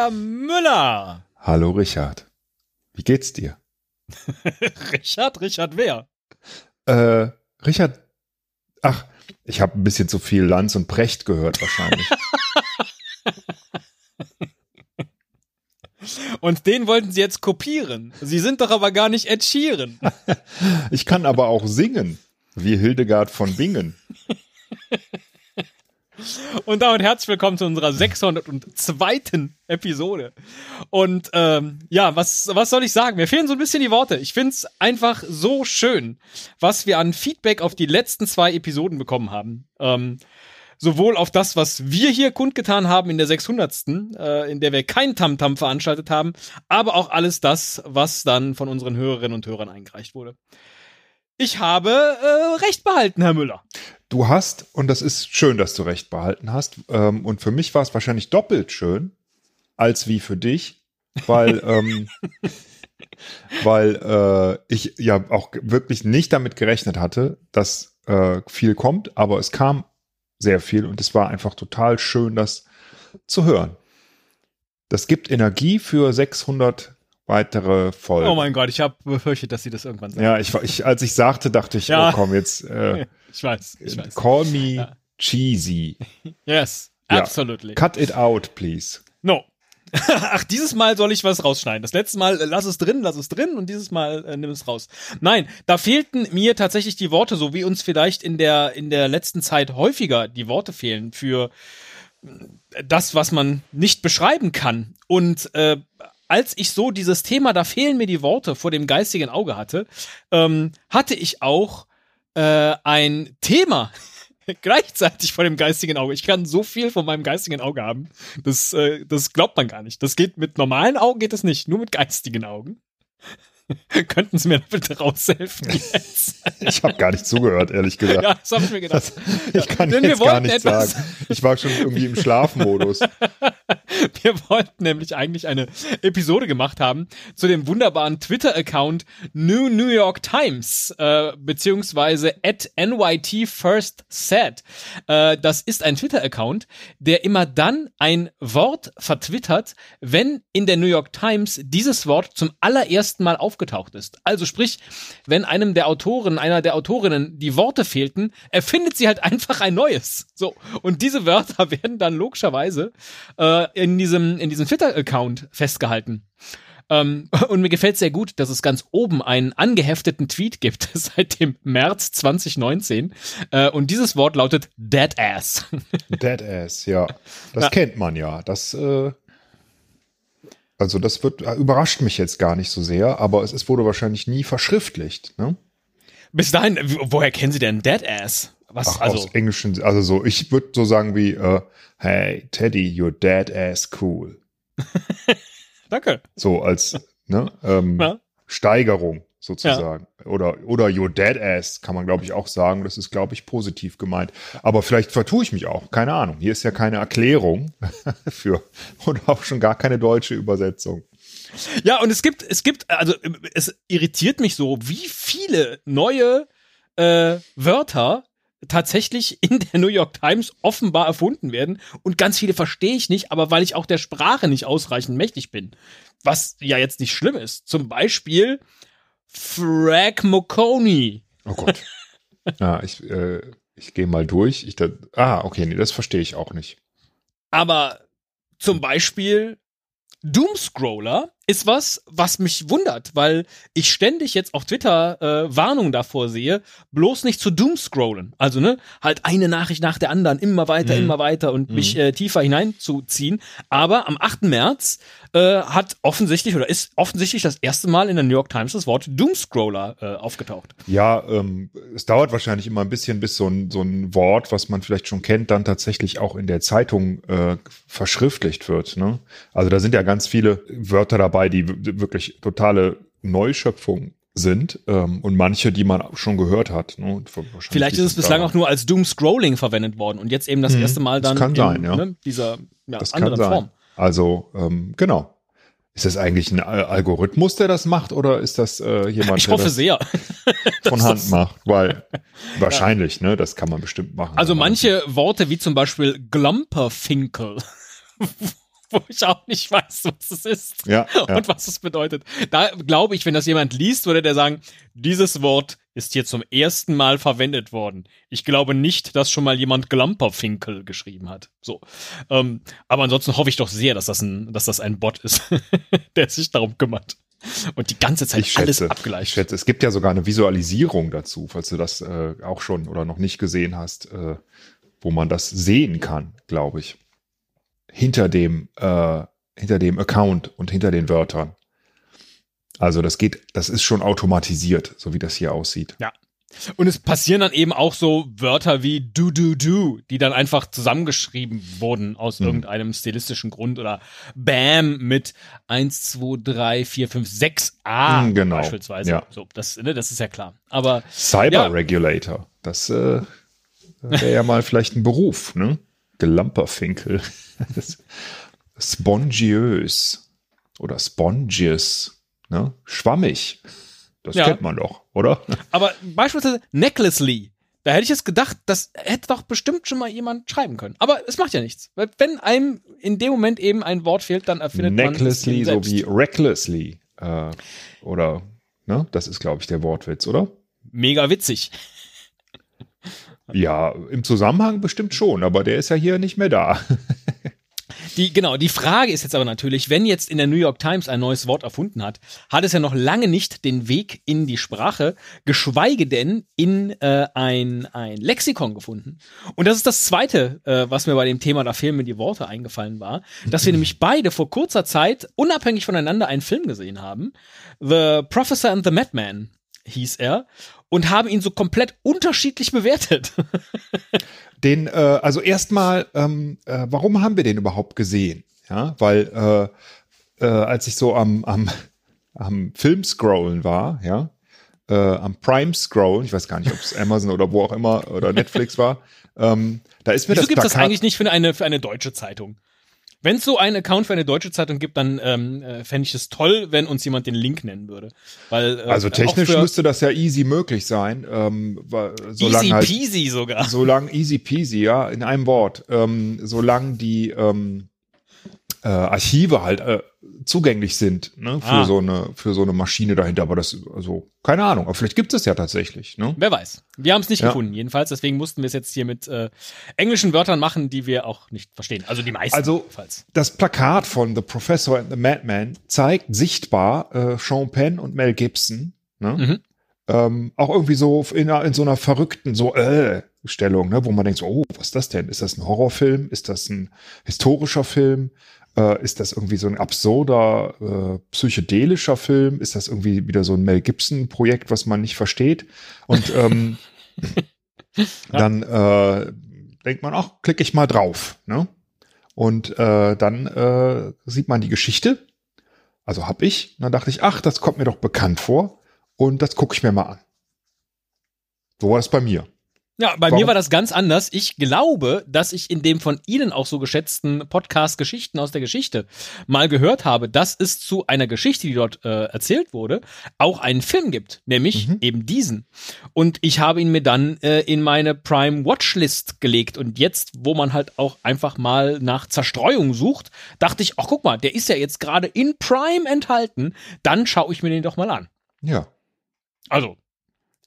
Herr Müller. Hallo, Richard. Wie geht's dir? Richard, Richard wer? Äh, Richard, ach, ich habe ein bisschen zu viel Lanz und Precht gehört wahrscheinlich. Und den wollten sie jetzt kopieren. Sie sind doch aber gar nicht Ed Sheeran. Ich kann aber auch singen, wie Hildegard von Bingen. Und damit herzlich willkommen zu unserer 602. Episode. Und ähm, ja, was, was soll ich sagen? Mir fehlen so ein bisschen die Worte. Ich find's einfach so schön, was wir an Feedback auf die letzten zwei Episoden bekommen haben. Ähm, sowohl auf das, was wir hier kundgetan haben in der 600. Äh, in der wir kein Tamtam -Tam veranstaltet haben, aber auch alles das, was dann von unseren Hörerinnen und Hörern eingereicht wurde. Ich habe äh, recht behalten, Herr Müller. Du hast, und das ist schön, dass du recht behalten hast, ähm, und für mich war es wahrscheinlich doppelt schön, als wie für dich, weil, ähm, weil äh, ich ja auch wirklich nicht damit gerechnet hatte, dass äh, viel kommt, aber es kam sehr viel und es war einfach total schön, das zu hören. Das gibt Energie für 600 weitere Folgen. Oh mein Gott, ich habe befürchtet, dass sie das irgendwann sagen. Ja, ich, ich, als ich sagte, dachte ich, ja. oh komm, jetzt äh, ich weiß, ich weiß. Call me ja. cheesy. Yes, absolutely. Cut it out, please. No. Ach, dieses Mal soll ich was rausschneiden. Das letzte Mal äh, lass es drin, lass es drin und dieses Mal äh, nimm es raus. Nein, da fehlten mir tatsächlich die Worte, so wie uns vielleicht in der in der letzten Zeit häufiger die Worte fehlen für äh, das, was man nicht beschreiben kann. Und äh, als ich so dieses Thema, da fehlen mir die Worte vor dem geistigen Auge hatte, ähm, hatte ich auch äh, ein Thema gleichzeitig vor dem geistigen Auge. Ich kann so viel von meinem geistigen Auge haben. Das, äh, das glaubt man gar nicht. Das geht mit normalen Augen geht es nicht, nur mit geistigen Augen. Könnten Sie mir bitte raushelfen jetzt? Ich habe gar nicht zugehört, ehrlich gesagt. Ja, das habe ich mir gedacht. Das, ich kann Denn jetzt gar nichts sagen. Ich war schon irgendwie im Schlafmodus. Wir wollten nämlich eigentlich eine Episode gemacht haben zu dem wunderbaren Twitter-Account New New York Times, äh, beziehungsweise at NYT First Set. Äh, das ist ein Twitter-Account, der immer dann ein Wort vertwittert, wenn in der New York Times dieses Wort zum allerersten Mal aufgetaucht aufgetaucht ist. Also sprich, wenn einem der Autoren, einer der Autorinnen die Worte fehlten, erfindet sie halt einfach ein neues. So. Und diese Wörter werden dann logischerweise äh, in diesem, in diesem Twitter-Account festgehalten. Um, ähm, und mir gefällt sehr gut, dass es ganz oben einen angehefteten Tweet gibt seit dem März 2019. Uh, äh, und dieses Wort lautet Dead Ass. Dead Ass, ja. Das ja. kennt man ja. Das äh, also das wird äh, überrascht mich jetzt gar nicht so sehr, aber es, es wurde wahrscheinlich nie verschriftlicht. Ne? Bis dahin, woher kennen Sie denn Dead Ass? Was, Ach, also? aus Englischen, also so, ich würde so sagen wie, uh, hey, Teddy, you're dead ass cool. Danke. So als ne, ähm, ja. Steigerung sozusagen. Ja. Oder, oder your dead ass kann man, glaube ich, auch sagen. Das ist, glaube ich, positiv gemeint. Aber vielleicht vertue ich mich auch. Keine Ahnung. Hier ist ja keine Erklärung für und auch schon gar keine deutsche Übersetzung. Ja, und es gibt, es gibt, also es irritiert mich so, wie viele neue äh, Wörter tatsächlich in der New York Times offenbar erfunden werden. Und ganz viele verstehe ich nicht, aber weil ich auch der Sprache nicht ausreichend mächtig bin. Was ja jetzt nicht schlimm ist. Zum Beispiel Frag Moconi. Oh Gott. ja, ich, äh, ich gehe mal durch. Ich da, ah, okay, nee, das verstehe ich auch nicht. Aber zum Beispiel Doomscroller ist was, was mich wundert, weil ich ständig jetzt auf Twitter äh, Warnungen davor sehe, bloß nicht zu Doomscrollen. Also, ne, halt eine Nachricht nach der anderen, immer weiter, mhm. immer weiter und mhm. mich äh, tiefer hineinzuziehen. Aber am 8. März äh, hat offensichtlich oder ist offensichtlich das erste Mal in der New York Times das Wort Doomscroller äh, aufgetaucht. Ja, ähm, es dauert wahrscheinlich immer ein bisschen, bis so ein, so ein Wort, was man vielleicht schon kennt, dann tatsächlich auch in der Zeitung äh, verschriftlicht wird. Ne? Also da sind ja ganz viele Wörter dabei, dabei, die wirklich totale Neuschöpfung sind ähm, und manche, die man schon gehört hat. Ne? Vielleicht ist es bislang auch nur als Doom Scrolling verwendet worden und jetzt eben das mhm, erste Mal dann das kann in sein, ja. ne, dieser ja, das anderen kann sein. Form. Also ähm, genau. Ist das eigentlich ein Algorithmus, der das macht, oder ist das äh, jemand, ich hoffe der das sehr. von Hand macht? Weil wahrscheinlich, ja. ne, das kann man bestimmt machen. Also manche Worte wie zum Beispiel Glumperfinkel wo ich auch nicht weiß, was es ist Ja, ja. und was es bedeutet. Da glaube ich, wenn das jemand liest, würde der sagen, dieses Wort ist hier zum ersten Mal verwendet worden. Ich glaube nicht, dass schon mal jemand Glumperfinkel geschrieben hat. So. Ähm, aber ansonsten hoffe ich doch sehr, dass das ein, dass das ein Bot ist, der sich darum kümmert. Und die ganze Zeit ich alles schätze, ich abgleicht. schätze, es gibt ja sogar eine Visualisierung dazu, falls du das äh, auch schon oder noch nicht gesehen hast, äh, wo man das sehen kann, glaube ich. Hinter dem, äh, hinter dem Account und hinter den Wörtern. Also das geht, das ist schon automatisiert, so wie das hier aussieht. Und es passieren dann eben auch so Wörter wie du, du, du, die dann einfach zusammengeschrieben wurden aus Mhm. irgendeinem stilistischen Grund oder Bam mit 1, 2, 3, 4, 5, 6 A Mhm, genau. beispielsweise. Ja. So, das, ne, das ist ja klar. Aber Cyber Ja. Regulator, das äh, wäre ja mal vielleicht ein Beruf, ne? Gelamperfinkel. Spongiös oder spongious, ne? Schwammig. Das Ja. kennt man doch, oder? Aber beispielsweise Necklessly. Da hätte ich jetzt gedacht, das hätte doch bestimmt schon mal jemand schreiben können. Aber es macht ja nichts. Weil wenn einem in dem Moment eben ein Wort fehlt, dann erfindet man es Necklessly selbst. sowie recklessly. Äh, oder, ne? Das ist, glaube ich, der Wortwitz, oder? Mega witzig. Ja, im Zusammenhang bestimmt schon, aber der ist ja hier nicht mehr da. Die, genau, die Frage ist jetzt aber natürlich, wenn jetzt in der New York Times ein neues Wort erfunden hat, hat es ja noch lange nicht den Weg in die Sprache, geschweige denn in äh, ein, ein Lexikon gefunden. Und das ist das Zweite, äh, was mir bei dem Thema, da fehlen mir die Worte eingefallen war, dass wir nämlich beide vor kurzer Zeit unabhängig voneinander einen Film gesehen haben. The Professor and the Madman hieß er und haben ihn so komplett unterschiedlich bewertet. Den, äh, also erstmal, ähm, äh, warum haben wir den überhaupt gesehen? Ja, weil äh, äh, als ich so am, am, am Film scrollen war, ja, äh, am Prime scrollen, ich weiß gar nicht, ob es Amazon oder wo auch immer oder Netflix war, ähm, da ist mir Wieso das gibt es das eigentlich nicht für eine, für eine deutsche Zeitung? Wenn es so einen Account für eine deutsche Zeitung gibt, dann ähm, äh, fände ich es toll, wenn uns jemand den Link nennen würde. Weil, äh, also technisch müsste das ja easy möglich sein, ähm, weil- easy halt peasy sogar. solange easy peasy, ja, in einem Wort, ähm, solange die ähm, äh, Archive halt äh, zugänglich sind, ne, für Ah. so eine für so eine Maschine dahinter, aber das also keine Ahnung, aber vielleicht gibt es ja tatsächlich, ne? Wer weiß. Wir haben es nicht Ja. gefunden, jedenfalls. Deswegen mussten wir es jetzt hier mit äh, englischen Wörtern machen, die wir auch nicht verstehen. Also die meisten. Also- jedenfalls. Das Plakat von The Professor and the Madman zeigt sichtbar äh, Sean Penn und Mel Gibson, ne? Mhm. Ähm, auch irgendwie so in, einer- in so einer verrückten so äh, Stellung, ne, wo man denkt, so, oh, was ist das denn? Ist das ein Horrorfilm? Ist das ein historischer Film? Äh, ist das irgendwie so ein absurder äh, psychedelischer Film? Ist das irgendwie wieder so ein Mel Gibson Projekt, was man nicht versteht? Und ähm, dann äh, denkt man, ach, klicke ich mal drauf, ne? Und äh, dann äh, sieht man die Geschichte. Also hab ich. Und dann dachte ich, ach, das kommt mir doch bekannt vor. Und das gucke ich mir mal an. So war das bei mir. Ja, bei Warum- mir war das ganz anders. Ich glaube, dass ich in dem von Ihnen auch so geschätzten Podcast Geschichten aus der Geschichte mal gehört habe, dass es zu einer Geschichte, die dort äh, erzählt wurde, auch einen Film gibt, nämlich Mhm. eben diesen. Und ich habe ihn mir dann äh, in meine Prime Watchlist gelegt. Und jetzt, wo man halt auch einfach mal nach Zerstreuung sucht, dachte ich, ach guck mal, der ist ja jetzt gerade in Prime enthalten, dann schaue ich mir den doch mal an. Ja. Also,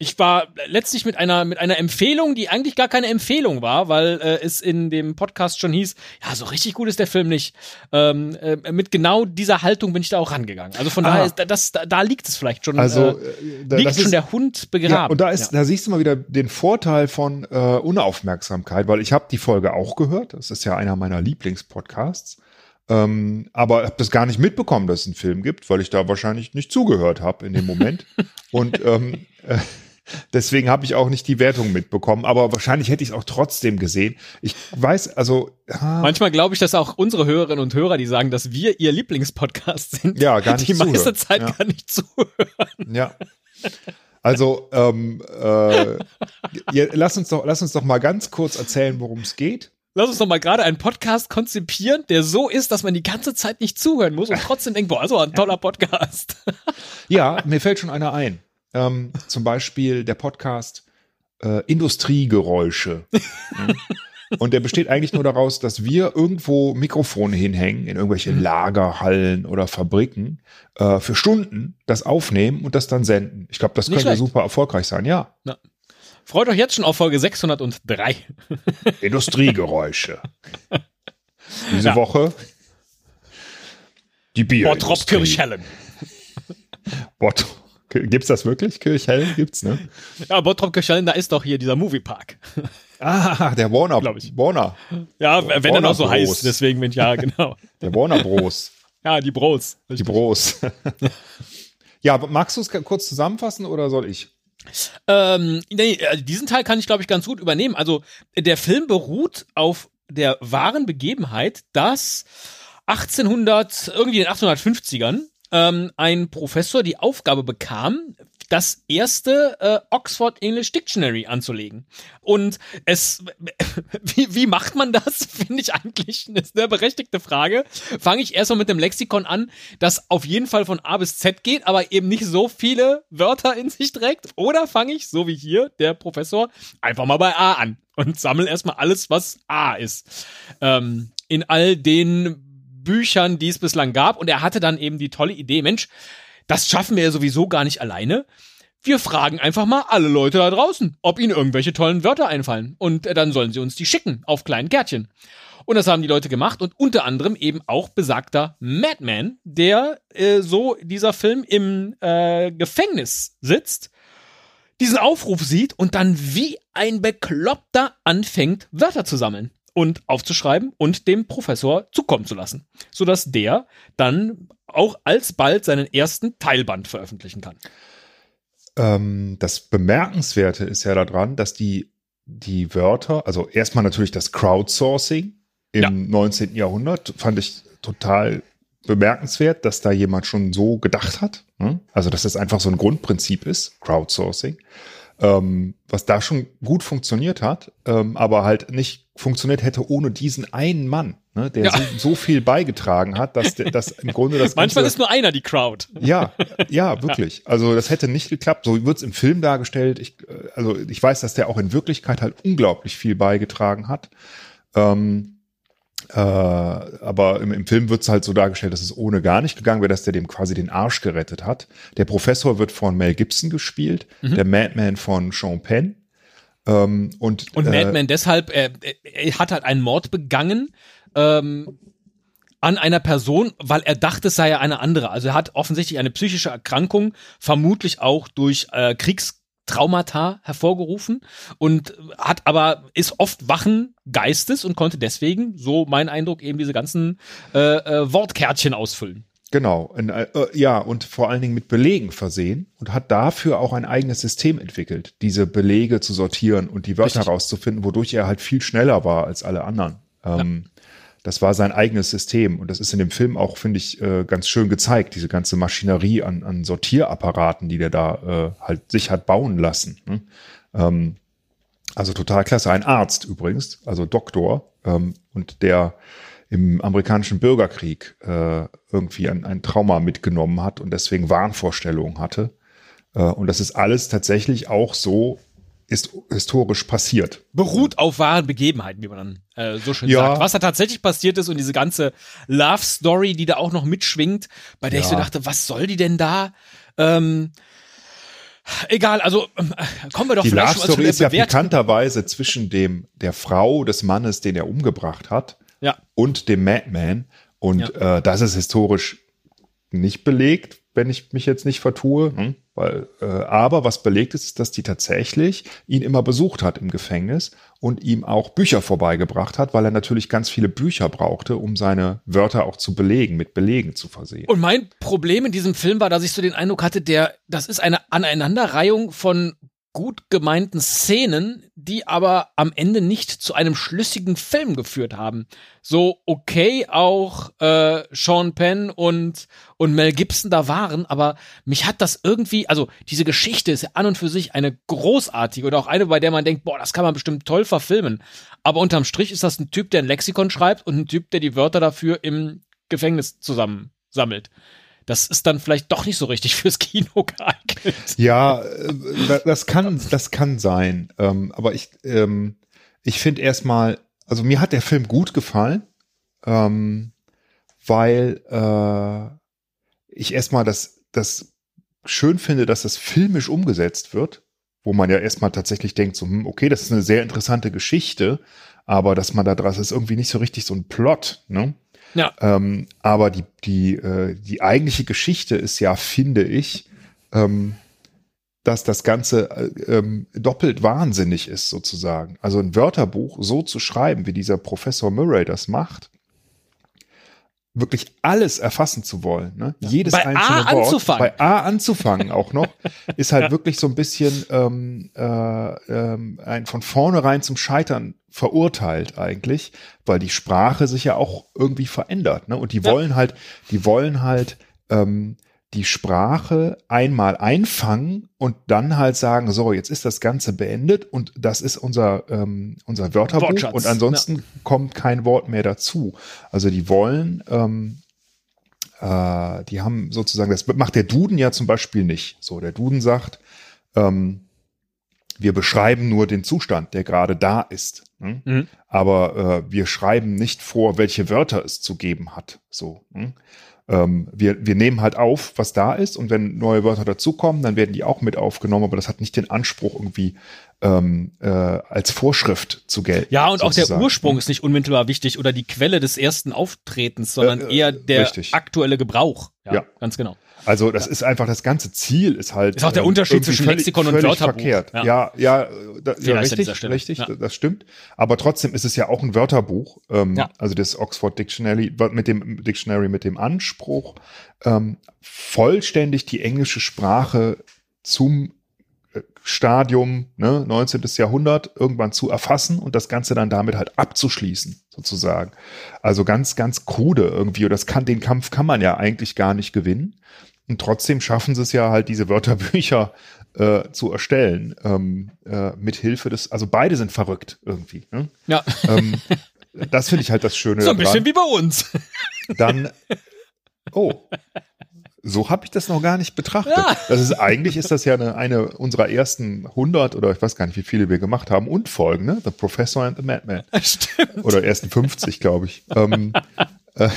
ich war letztlich mit einer, mit einer Empfehlung, die eigentlich gar keine Empfehlung war, weil äh, es in dem Podcast schon hieß, ja, so richtig gut ist der Film nicht. Ähm, äh, mit genau dieser Haltung bin ich da auch rangegangen. Also von Ah. daher, ist, das, da, da liegt es vielleicht schon. Also äh, äh, da- liegt schon ist, der Hund begraben. ja, und da ist, da siehst du mal wieder den Vorteil von äh, Unaufmerksamkeit, weil ich habe die Folge auch gehört. Das ist ja einer meiner Lieblingspodcasts. Ähm, aber habe das gar nicht mitbekommen, dass es einen Film gibt, weil ich da wahrscheinlich nicht zugehört habe in dem Moment. und ähm, äh, deswegen habe ich auch nicht die Wertung mitbekommen. Aber wahrscheinlich hätte ich es auch trotzdem gesehen. Ich weiß, also ah, Manchmal glaube ich, dass auch unsere Hörerinnen und Hörer, die sagen, dass wir ihr Lieblingspodcast sind, Ja, gar nicht die meiste zuhören. Zeit Ja. gar nicht zuhören. Ja. Also, ähm, äh, ja, lass, uns doch, lass uns doch mal ganz kurz erzählen, worum es geht. Lass uns doch mal gerade einen Podcast konzipieren, der so ist, dass man die ganze Zeit nicht zuhören muss und trotzdem denkt, boah, also ein toller Podcast. Ja, mir fällt schon einer ein. Ähm, zum Beispiel der Podcast äh, Industriegeräusche. Ja. Und der besteht eigentlich nur daraus, dass wir irgendwo Mikrofone hinhängen in irgendwelche Mhm. Lagerhallen oder Fabriken äh, für Stunden das aufnehmen und das dann senden. Ich glaube, das Nicht könnte schlecht. super erfolgreich sein. Ja, Freut euch jetzt schon auf Folge 603. Industriegeräusche. Diese Ja. Woche die Bier. Bottrop Kirchhellen. Bott. Gibt's das wirklich? Kirchhellen gibt's, ne? Ja, Bottrop Kirchhellen, da ist doch hier dieser Moviepark. Ah, der Warner, Glaub ich. Warner, Ja, wenn er noch so Warner Bros. heißt, deswegen bin ich, ja, genau. der Warner Bros. Ja, die Bros. Die Bros. ja, magst du es kurz zusammenfassen oder soll ich? Ähm, nee, äh, diesen Teil kann ich, glaube ich, ganz gut übernehmen. Also, der Film beruht auf der wahren Begebenheit, dass 1800, irgendwie in den 1850ern, ähm, ein Professor die Aufgabe bekam, das erste äh, Oxford English Dictionary anzulegen. Und es, wie, wie macht man das? Finde ich eigentlich eine sehr berechtigte Frage. Fange ich erstmal mit dem Lexikon an, das auf jeden Fall von A bis Z geht, aber eben nicht so viele Wörter in sich trägt. Oder fange ich, so wie hier der Professor, einfach mal bei A an und sammle erstmal alles, was A ist. Ähm, in all den Büchern, die es bislang gab. Und er hatte dann eben die tolle Idee, Mensch, das schaffen wir ja sowieso gar nicht alleine. Wir fragen einfach mal alle Leute da draußen, ob ihnen irgendwelche tollen Wörter einfallen. Und äh, dann sollen sie uns die schicken auf kleinen Kärtchen. Und das haben die Leute gemacht und unter anderem eben auch besagter Madman, der äh, so dieser Film im äh, Gefängnis sitzt, diesen Aufruf sieht und dann wie ein Bekloppter anfängt, Wörter zu sammeln und aufzuschreiben und dem Professor zukommen zu lassen, sodass der dann auch alsbald seinen ersten Teilband veröffentlichen kann. Ähm, das Bemerkenswerte ist ja daran, dass die, die Wörter, also erstmal natürlich das Crowdsourcing im Ja. 19. Jahrhundert, fand ich total bemerkenswert, dass da jemand schon so gedacht hat. ne? Also, dass das einfach so ein Grundprinzip ist, Crowdsourcing. Ähm, was da schon gut funktioniert hat, ähm, aber halt nicht funktioniert hätte ohne diesen einen Mann, ne, der Ja. so, so viel beigetragen hat, dass, der- dass im Grunde das Manchmal ganze, ist nur einer die Crowd. ja, ja, wirklich. Also das hätte nicht geklappt. So wird's im Film dargestellt. Ich, äh, also ich weiß, dass der auch in Wirklichkeit halt unglaublich viel beigetragen hat. Ähm, äh, aber im, im Film wird's halt so dargestellt, dass es ohne gar nicht gegangen wäre, dass der dem quasi den Arsch gerettet hat. Der Professor wird von Mel Gibson gespielt, der Madman von Sean Penn. Ähm, und Und äh, Madman deshalb, er, er hat halt einen Mord begangen ähm, an einer Person, weil er dachte, es sei ja eine andere. Also er hat offensichtlich eine psychische Erkrankung, vermutlich auch durch äh, Kriegstraumata hervorgerufen und hat aber ist oft wachen Geistes und konnte deswegen, so mein Eindruck, eben diese ganzen äh, äh, Wortkärtchen ausfüllen. Genau, in, äh, äh, ja, und vor allen Dingen mit Belegen versehen und hat dafür auch ein eigenes System entwickelt, diese Belege zu sortieren und die Wörter Richtig. rauszufinden, wodurch er halt viel schneller war als alle anderen. Ähm, Das war sein eigenes System und das ist in dem Film auch, finde ich, äh, ganz schön gezeigt, diese ganze Maschinerie an, an Sortierapparaten, die der da äh, halt sich hat bauen lassen. Ne? Ähm, also total klasse. Ein Arzt übrigens, also Doktor, ähm, und der im amerikanischen Bürgerkrieg äh, irgendwie ein, ein Trauma mitgenommen hat und deswegen Wahnvorstellungen hatte. Äh, und das ist alles tatsächlich auch so ist historisch passiert. beruht auf wahren Begebenheiten, wie man dann äh, so schön Ja. sagt. Was da tatsächlich passiert ist und diese ganze Love Story, die da auch noch mitschwingt, bei der ich so Ja. dachte, was soll die denn da? Ähm, egal, also ähm, kommen wir doch Die vielleicht Love Story ist ja Bewertung. pikanterweise zwischen dem der Frau des Mannes, den er umgebracht hat, Ja. und dem Madman. Und äh, das ist historisch nicht belegt, wenn ich mich jetzt nicht vertue. Hm? Weil, äh, aber was belegt ist, ist, dass die tatsächlich ihn immer besucht hat im Gefängnis und ihm auch Bücher vorbeigebracht hat, weil er natürlich ganz viele Bücher brauchte, um seine Wörter auch zu belegen, mit Belegen zu versehen. Und mein Problem in diesem Film war, dass ich so den Eindruck hatte, der, das ist eine Aneinanderreihung von gut gemeinten Szenen, die aber am Ende nicht zu einem schlüssigen Film geführt haben. So okay auch äh, Sean Penn und und Mel Gibson da waren, aber mich hat das irgendwie, also diese Geschichte ist ja an und für sich eine großartige oder auch eine, bei der man denkt, boah, das kann man bestimmt toll verfilmen. Aber unterm Strich ist das ein Typ, der ein Lexikon schreibt und ein Typ, der die Wörter dafür im Gefängnis zusammensammelt. Das ist dann vielleicht doch nicht so richtig fürs Kino geeignet. Ja, äh, das kann, das kann sein. Ähm, aber ich, ähm, ich finde erstmal, also mir hat der Film gut gefallen, ähm, weil äh, ich erstmal das, das schön finde, dass das filmisch umgesetzt wird, wo man ja erstmal tatsächlich denkt, so, hm, okay, das ist eine sehr interessante Geschichte, aber dass man da draus ist irgendwie nicht so richtig so ein Plot, ne? Ja. Ähm, aber die, die, äh, die eigentliche Geschichte ist ja, finde ich, ähm, dass das Ganze äh, ähm, doppelt wahnsinnig ist, sozusagen. Also ein Wörterbuch so zu schreiben, wie dieser Professor Murray das macht, wirklich alles erfassen zu wollen. Ne? Ja. Jedes bei einzelne A Wort. Anzufangen. Bei A anzufangen auch noch, ist halt wirklich so ein bisschen ähm, äh, ähm, ein von vornherein zum Scheitern verurteilt eigentlich, weil die Sprache sich ja auch irgendwie verändert. Ne? Und die wollen ja. halt, die wollen halt ähm, die Sprache einmal einfangen und dann halt sagen, so, jetzt ist das Ganze beendet und das ist unser, ähm, unser Wörterbuch Wortschatz, und ansonsten ja. kommt kein Wort mehr dazu. Also die wollen, ähm, äh, die haben sozusagen, das macht der Duden ja zum Beispiel nicht. So, der Duden sagt, ähm, wir beschreiben nur den Zustand, der gerade da ist. Ne? Mhm. Aber äh, wir schreiben nicht vor, welche Wörter es zu geben hat. So. Ne? Ähm, wir, wir nehmen halt auf, was da ist und wenn neue Wörter dazukommen, dann werden die auch mit aufgenommen, aber das hat nicht den Anspruch irgendwie ähm, äh, als Vorschrift zu gelten. Ja, und sozusagen. auch der Ursprung ist nicht unmittelbar wichtig oder die Quelle des ersten Auftretens, sondern äh, eher der richtig. aktuelle Gebrauch. Ja, ja, ganz genau. Also das ja. ist einfach das ganze Ziel ist halt. Ist auch der Unterschied zwischen völlig, Lexikon und Wörterbuch. verkehrt. Ja, ja, ja, da, ja richtig, richtig, ja. das stimmt. Aber trotzdem ist es ja auch ein Wörterbuch. Ähm, ja. Also das Oxford Dictionary mit dem Dictionary mit dem Anspruch, ähm, vollständig die englische Sprache zum äh, Stadium, ne, 19. Jahrhundert, irgendwann zu erfassen und das Ganze dann damit halt abzuschließen, sozusagen. Also ganz, ganz krude irgendwie. Und das kann, den Kampf kann man ja eigentlich gar nicht gewinnen. Und trotzdem schaffen sie es ja halt, diese Wörterbücher äh, zu erstellen. Ähm, äh, mit Hilfe des, also beide sind verrückt irgendwie. Ne? Ja. Ähm, das finde ich halt das Schöne. So ein bisschen wie bei uns. Dann, oh, so habe ich das noch gar nicht betrachtet. Ja. Das ist eigentlich ist das ja eine, eine unserer ersten 100 oder ich weiß gar nicht, wie viele wir gemacht haben und Folgen, ne? The Professor and the Madman. Stimmt. Oder ersten 50, glaube ich. ähm, äh,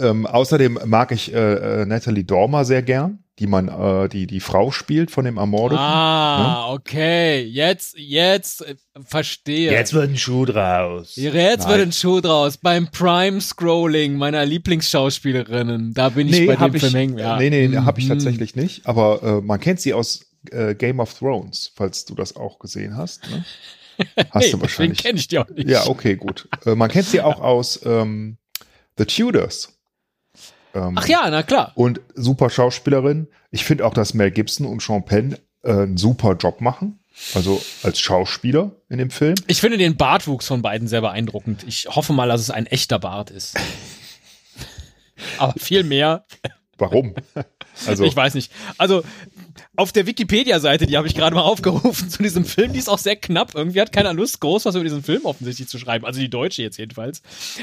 ähm, außerdem mag ich äh, äh, Natalie Dormer sehr gern, die man, äh, die die Frau spielt von dem Ermordeten. Ah, ne? okay. Jetzt, jetzt äh, verstehe. Jetzt wird ein Schuh draus. Jetzt Nein. wird ein Schuh draus. Beim Prime Scrolling meiner Lieblingsschauspielerinnen, da bin ich nee, bei dem ich, Film hängen. Ja. Nee, nee, mhm. habe ich tatsächlich nicht. Aber äh, man kennt sie aus äh, Game of Thrones, falls du das auch gesehen hast. Ne? Hast nee, du wahrscheinlich. kenne ich die auch nicht. Ja, okay, gut. Äh, man kennt sie auch aus ähm, The Tudors. Ähm, Ach ja, na klar. Und super Schauspielerin. Ich finde auch, dass Mel Gibson und Sean Penn äh, einen super Job machen. Also als Schauspieler in dem Film. Ich finde den Bartwuchs von beiden sehr beeindruckend. Ich hoffe mal, dass es ein echter Bart ist. Aber viel mehr. Warum? Also ich weiß nicht. Also auf der Wikipedia-Seite, die habe ich gerade mal aufgerufen zu diesem Film, die ist auch sehr knapp. Irgendwie hat keiner Lust, groß was über diesen Film offensichtlich zu schreiben. Also die Deutsche jetzt jedenfalls.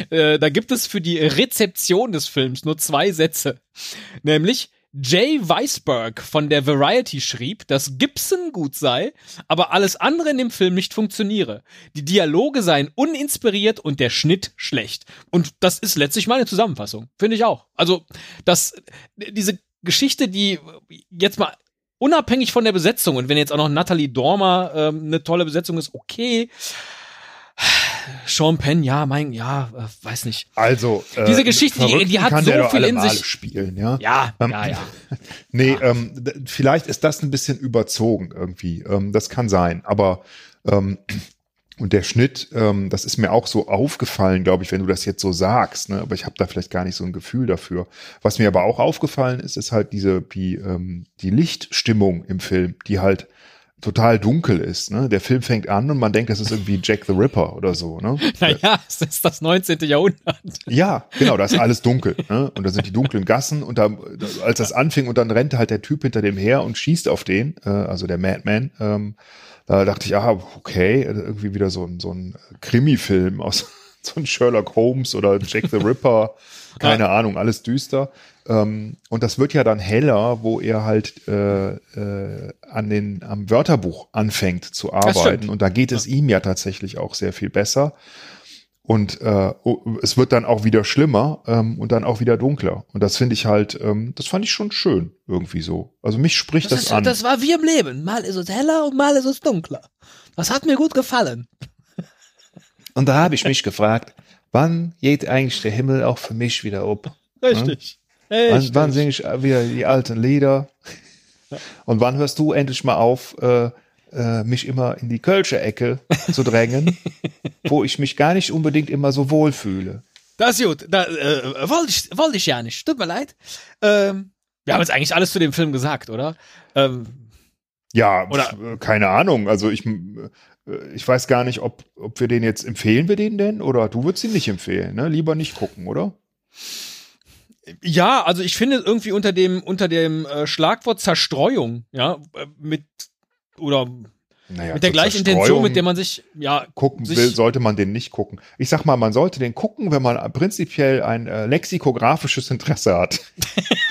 Äh, da gibt es für die Rezeption des Films nur zwei Sätze. Nämlich, Jay Weisberg von der Variety schrieb, dass Gibson gut sei, aber alles andere in dem Film nicht funktioniere. Die Dialoge seien uninspiriert und der Schnitt schlecht. Und das ist letztlich meine Zusammenfassung. Finde ich auch. Also, das, diese Geschichte, die jetzt mal unabhängig von der Besetzung und wenn jetzt auch noch Natalie Dormer ähm, eine tolle Besetzung ist, okay. Sean Penn, ja, mein, ja, äh, weiß nicht. Also äh, diese Geschichte, die, die hat so viel in sich. Spielen, ja, ja, ähm, ja, ja. nee, ja. Ähm, vielleicht ist das ein bisschen überzogen irgendwie. Ähm, das kann sein, aber ähm, und der Schnitt, ähm, das ist mir auch so aufgefallen, glaube ich, wenn du das jetzt so sagst. Ne? Aber ich habe da vielleicht gar nicht so ein Gefühl dafür. Was mir aber auch aufgefallen ist, ist halt diese die ähm, die Lichtstimmung im Film, die halt total dunkel ist. Ne? Der Film fängt an und man denkt, das ist irgendwie Jack the Ripper oder so. Ne? Naja, es ist das 19. Jahrhundert. Ja, genau, da ist alles dunkel. Ne? Und da sind die dunklen Gassen und da, als das anfing und dann rennt halt der Typ hinter dem her und schießt auf den, äh, also der Madman. Ähm, da dachte ich, ah, okay, irgendwie wieder so ein, so ein Krimi-Film aus so ein Sherlock Holmes oder Jack the Ripper, keine Ahnung, alles düster. Ähm, und das wird ja dann heller, wo er halt äh, äh, an den am Wörterbuch anfängt zu arbeiten. Und da geht es ihm ja tatsächlich auch sehr viel besser. Und äh, oh, es wird dann auch wieder schlimmer ähm, und dann auch wieder dunkler. Und das finde ich halt, ähm, das fand ich schon schön irgendwie so. Also mich spricht das, das ist, an. Das war wie im Leben. Mal ist es heller und mal ist es dunkler. Das hat mir gut gefallen. Und da habe ich mich gefragt, wann geht eigentlich der Himmel auch für mich wieder ab? Richtig. Hm? Wann, wann singe ich wieder die alten Lieder? Und wann hörst du endlich mal auf, äh, äh, mich immer in die Kölsche Ecke zu drängen, wo ich mich gar nicht unbedingt immer so wohl fühle. Das ist gut. Da, äh, wollte ich, wollte ich ja nicht. Tut mir leid. Ähm, wir haben jetzt eigentlich alles zu dem Film gesagt, oder? Ähm, ja, oder äh, keine Ahnung. Also ich, äh, ich weiß gar nicht, ob, ob wir den jetzt empfehlen wir den denn oder du würdest ihn nicht empfehlen, ne? Lieber nicht gucken, oder? Ja, also ich finde irgendwie unter dem unter dem äh, Schlagwort Zerstreuung, ja, mit oder naja, mit der gleichen Intention, mit der man sich ja gucken sich will, sollte man den nicht gucken. Ich sag mal, man sollte den gucken, wenn man prinzipiell ein äh, lexikografisches Interesse hat.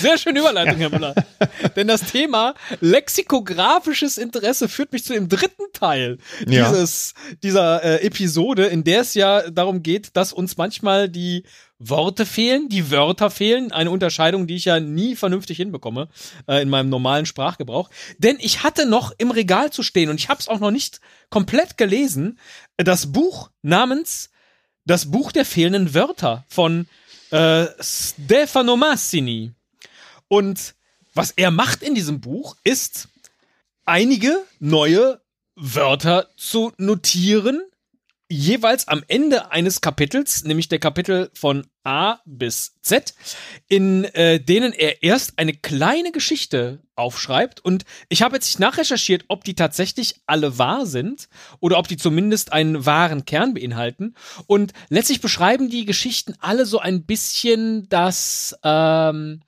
Sehr schöne Überleitung, Herr Müller. Denn das Thema lexikografisches Interesse führt mich zu dem dritten Teil dieses, ja. dieser äh, Episode, in der es ja darum geht, dass uns manchmal die Worte fehlen, die Wörter fehlen, eine Unterscheidung, die ich ja nie vernünftig hinbekomme äh, in meinem normalen Sprachgebrauch. Denn ich hatte noch im Regal zu stehen und ich habe es auch noch nicht komplett gelesen, das Buch namens Das Buch der fehlenden Wörter von äh, Stefano Massini. Und was er macht in diesem Buch ist einige neue Wörter zu notieren, jeweils am Ende eines Kapitels, nämlich der Kapitel von A bis Z, in äh, denen er erst eine kleine Geschichte aufschreibt. Und ich habe jetzt nicht nachrecherchiert, ob die tatsächlich alle wahr sind oder ob die zumindest einen wahren Kern beinhalten. Und letztlich beschreiben die Geschichten alle so ein bisschen das ähm,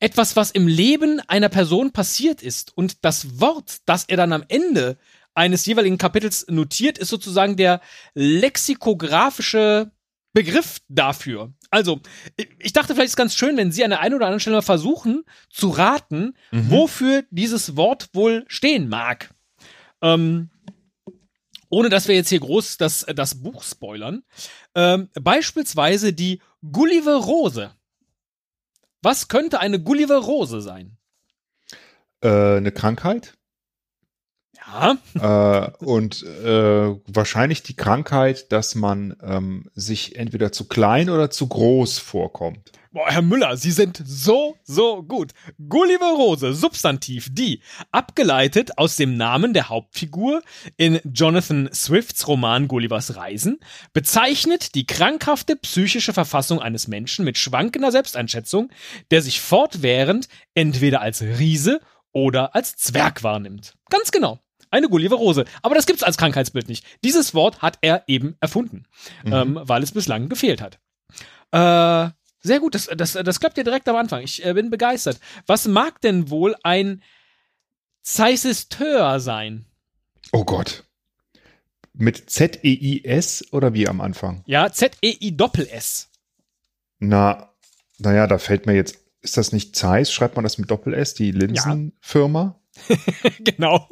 etwas, was im Leben einer Person passiert ist. Und das Wort, das er dann am Ende eines jeweiligen Kapitels notiert, ist sozusagen der lexikografische Begriff dafür. Also, ich dachte vielleicht ist ganz schön, wenn Sie an der einen oder anderen Stelle mal versuchen zu raten, mhm. wofür dieses Wort wohl stehen mag. Ähm, ohne dass wir jetzt hier groß das, das Buch spoilern. Ähm, beispielsweise die Gulliver Rose. Was könnte eine Gulliver Rose sein? Äh, eine Krankheit? Ja. Äh, und äh, wahrscheinlich die Krankheit, dass man ähm, sich entweder zu klein oder zu groß vorkommt. Boah, Herr Müller, Sie sind so, so gut. Gulliver Rose, Substantiv, die, abgeleitet aus dem Namen der Hauptfigur in Jonathan Swifts Roman Gullivers Reisen, bezeichnet die krankhafte psychische Verfassung eines Menschen mit schwankender Selbsteinschätzung, der sich fortwährend entweder als Riese oder als Zwerg wahrnimmt. Ganz genau. Eine Gulliver Rose. Aber das gibt's als Krankheitsbild nicht. Dieses Wort hat er eben erfunden, mhm. ähm, weil es bislang gefehlt hat. Äh, sehr gut, das, das, das klappt ja direkt am Anfang. Ich äh, bin begeistert. Was mag denn wohl ein Zeisisteur sein? Oh Gott. Mit Z-E-I-S oder wie am Anfang? Ja, Z-E-I-Doppel-S. Na, naja, da fällt mir jetzt, ist das nicht Zeiss? Schreibt man das mit Doppel-S, die Linsenfirma? Ja. genau.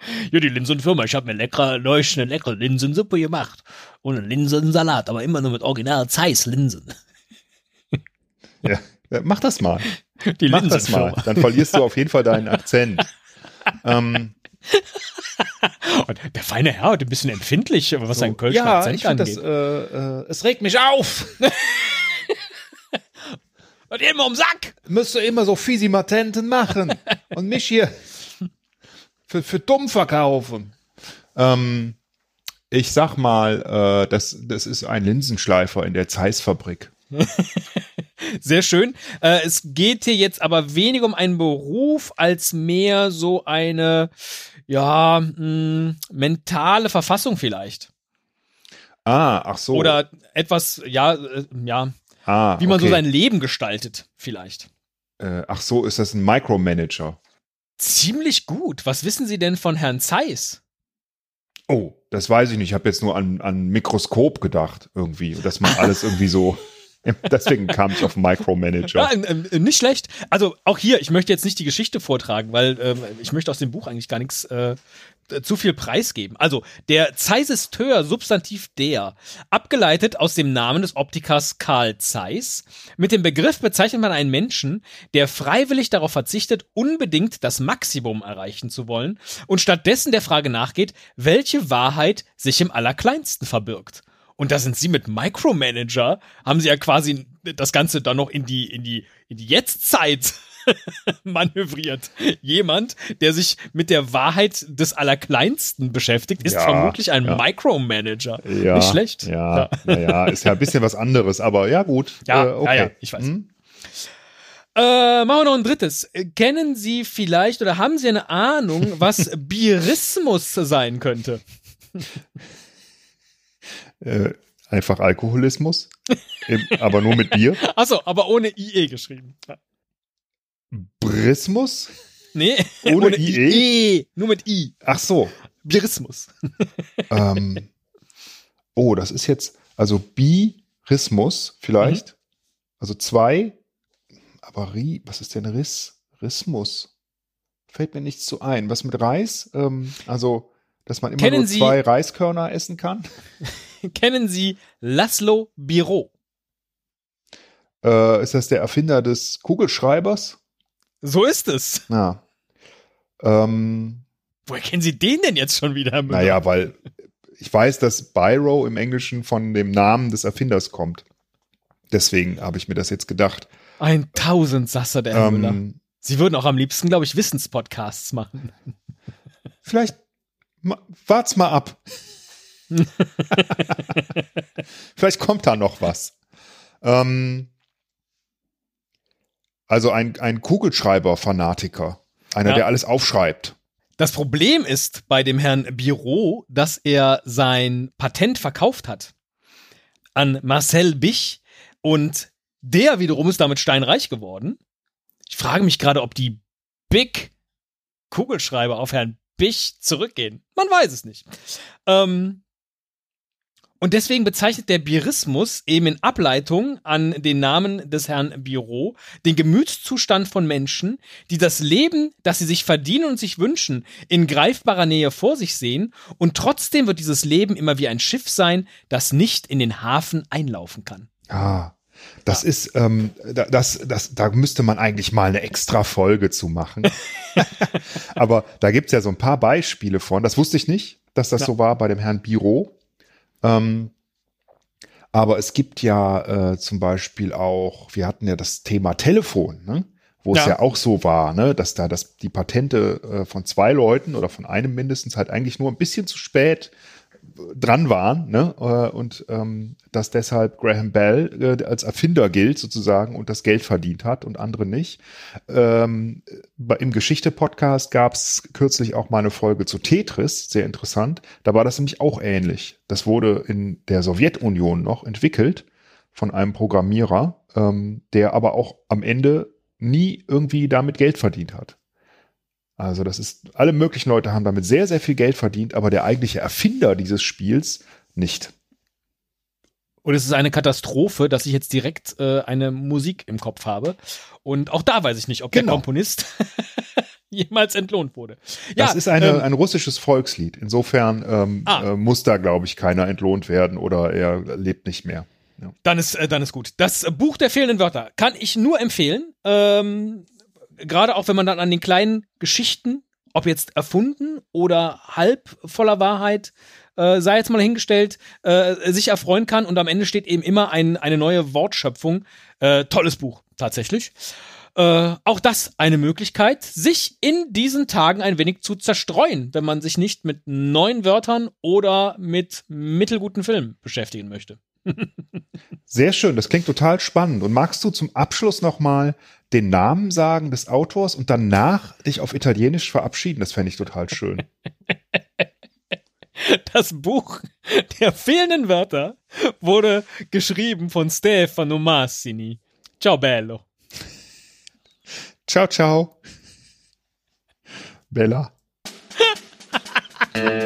Ja, die Linsenfirma. Ich habe mir leckere, neulich eine leckere Linsensuppe gemacht. Und einen Linsensalat, aber immer nur mit original Zeiss Linsen. Ja, mach das mal. Die mach das mal. Dann verlierst du auf jeden Fall deinen Akzent. ähm, und der feine Herr hat ein bisschen empfindlich, was so, seinen Kölschen ja, Akzent ich angeht. Das, äh, äh, es regt mich auf. und immer um Sack. Müsste immer so Fisimatenten machen und mich hier für, für dumm verkaufen. Ähm, ich sag mal, äh, das, das ist ein Linsenschleifer in der Zeiss-Fabrik. Sehr schön. Äh, es geht hier jetzt aber weniger um einen Beruf als mehr so eine, ja, mh, hm, mentale Verfassung vielleicht. Ah, ach so. Oder etwas, ja, äh, ja, ah, wie man okay. so sein Leben gestaltet, vielleicht. Äh, ach so, ist das ein Micromanager? Ziemlich gut. Was wissen Sie denn von Herrn Zeiss? Oh, das weiß ich nicht. Ich habe jetzt nur an, an Mikroskop gedacht irgendwie, dass man alles irgendwie so. Deswegen kam ich auf Micromanager. Ja, äh, nicht schlecht. Also auch hier, ich möchte jetzt nicht die Geschichte vortragen, weil äh, ich möchte aus dem Buch eigentlich gar nichts äh, zu viel preisgeben. Also der Zeissisteur Substantiv der, abgeleitet aus dem Namen des Optikers Karl Zeiss. Mit dem Begriff bezeichnet man einen Menschen, der freiwillig darauf verzichtet, unbedingt das Maximum erreichen zu wollen und stattdessen der Frage nachgeht, welche Wahrheit sich im Allerkleinsten verbirgt. Und da sind sie mit Micromanager, haben sie ja quasi das Ganze dann noch in die, in die, in die Jetztzeit manövriert. Jemand, der sich mit der Wahrheit des Allerkleinsten beschäftigt, ist ja, vermutlich ein ja. Micromanager. Ja, Nicht schlecht. Ja, ja. ja, ist ja ein bisschen was anderes, aber ja, gut. Ja, äh, okay. ja, ja, ich weiß. Hm? Äh, machen wir noch ein drittes. Kennen Sie vielleicht oder haben Sie eine Ahnung, was Bierismus sein könnte? Äh, einfach Alkoholismus, aber nur mit Bier. Achso, aber ohne IE geschrieben. Ja. Brismus? Nee, ohne, ohne IE? I, nur mit I. Ach so. Birismus. ähm, oh, das ist jetzt, also Birismus vielleicht. Mhm. Also zwei, aber Ri, was ist denn Riss? Rismus? Fällt mir nichts zu ein. Was mit Reis? Ähm, also, dass man immer Kennen nur zwei Sie, Reiskörner essen kann? Kennen Sie Laszlo Biro? Äh, ist das der Erfinder des Kugelschreibers? So ist es. Ja. Ähm, Woher kennen Sie den denn jetzt schon wieder? Müller? Naja, weil ich weiß, dass Biro im Englischen von dem Namen des Erfinders kommt. Deswegen habe ich mir das jetzt gedacht. Ein Tausendsasser, der Herr ähm, Müller. Sie würden auch am liebsten, glaube ich, Wissenspodcasts machen. Vielleicht wart's mal ab. Vielleicht kommt da noch was. Ähm, also ein, ein Kugelschreiber-Fanatiker. Einer, ja. der alles aufschreibt. Das Problem ist bei dem Herrn Biro, dass er sein Patent verkauft hat an Marcel Bich und der wiederum ist damit steinreich geworden. Ich frage mich gerade, ob die Big Kugelschreiber auf Herrn Bich zurückgehen. Man weiß es nicht. Ähm, und deswegen bezeichnet der Birismus eben in Ableitung an den Namen des Herrn Biro den Gemütszustand von Menschen, die das Leben, das sie sich verdienen und sich wünschen, in greifbarer Nähe vor sich sehen und trotzdem wird dieses Leben immer wie ein Schiff sein, das nicht in den Hafen einlaufen kann. Ah, das ja. ist, ähm, das, das, da müsste man eigentlich mal eine extra Folge zu machen. Aber da gibt's ja so ein paar Beispiele von. Das wusste ich nicht, dass das ja. so war bei dem Herrn Biro. Ähm, aber es gibt ja äh, zum Beispiel auch, wir hatten ja das Thema Telefon, ne? wo ja. es ja auch so war, ne? dass da das, die Patente äh, von zwei Leuten oder von einem mindestens halt eigentlich nur ein bisschen zu spät dran waren ne? Äh, und ähm, dass deshalb Graham Bell äh, als Erfinder gilt sozusagen und das Geld verdient hat und andere nicht. Ähm, Im Geschichte-Podcast gab es kürzlich auch mal eine Folge zu Tetris, sehr interessant. Da war das nämlich auch ähnlich. Das wurde in der Sowjetunion noch entwickelt von einem Programmierer, ähm, der aber auch am Ende nie irgendwie damit Geld verdient hat. Also das ist, alle möglichen Leute haben damit sehr, sehr viel Geld verdient, aber der eigentliche Erfinder dieses Spiels nicht. Und es ist eine Katastrophe, dass ich jetzt direkt äh, eine Musik im Kopf habe. Und auch da weiß ich nicht, ob genau. der Komponist jemals entlohnt wurde. Ja, das ist eine, ähm, ein russisches Volkslied. Insofern ähm, ah. äh, muss da, glaube ich, keiner entlohnt werden oder er lebt nicht mehr. Ja. Dann ist äh, dann ist gut. Das Buch der fehlenden Wörter kann ich nur empfehlen. Ähm, gerade auch wenn man dann an den kleinen Geschichten, ob jetzt erfunden oder halb voller Wahrheit, äh, sei jetzt mal hingestellt, äh, sich erfreuen kann und am Ende steht eben immer ein, eine neue Wortschöpfung. Äh, tolles Buch, tatsächlich. Äh, auch das eine Möglichkeit, sich in diesen Tagen ein wenig zu zerstreuen, wenn man sich nicht mit neuen Wörtern oder mit mittelguten Filmen beschäftigen möchte. Sehr schön, das klingt total spannend. Und magst du zum Abschluss nochmal den Namen sagen des Autors und danach dich auf Italienisch verabschieden? Das fände ich total schön. Das Buch der fehlenden Wörter wurde geschrieben von Stefano Massini. Ciao bello. Ciao, ciao. Bella.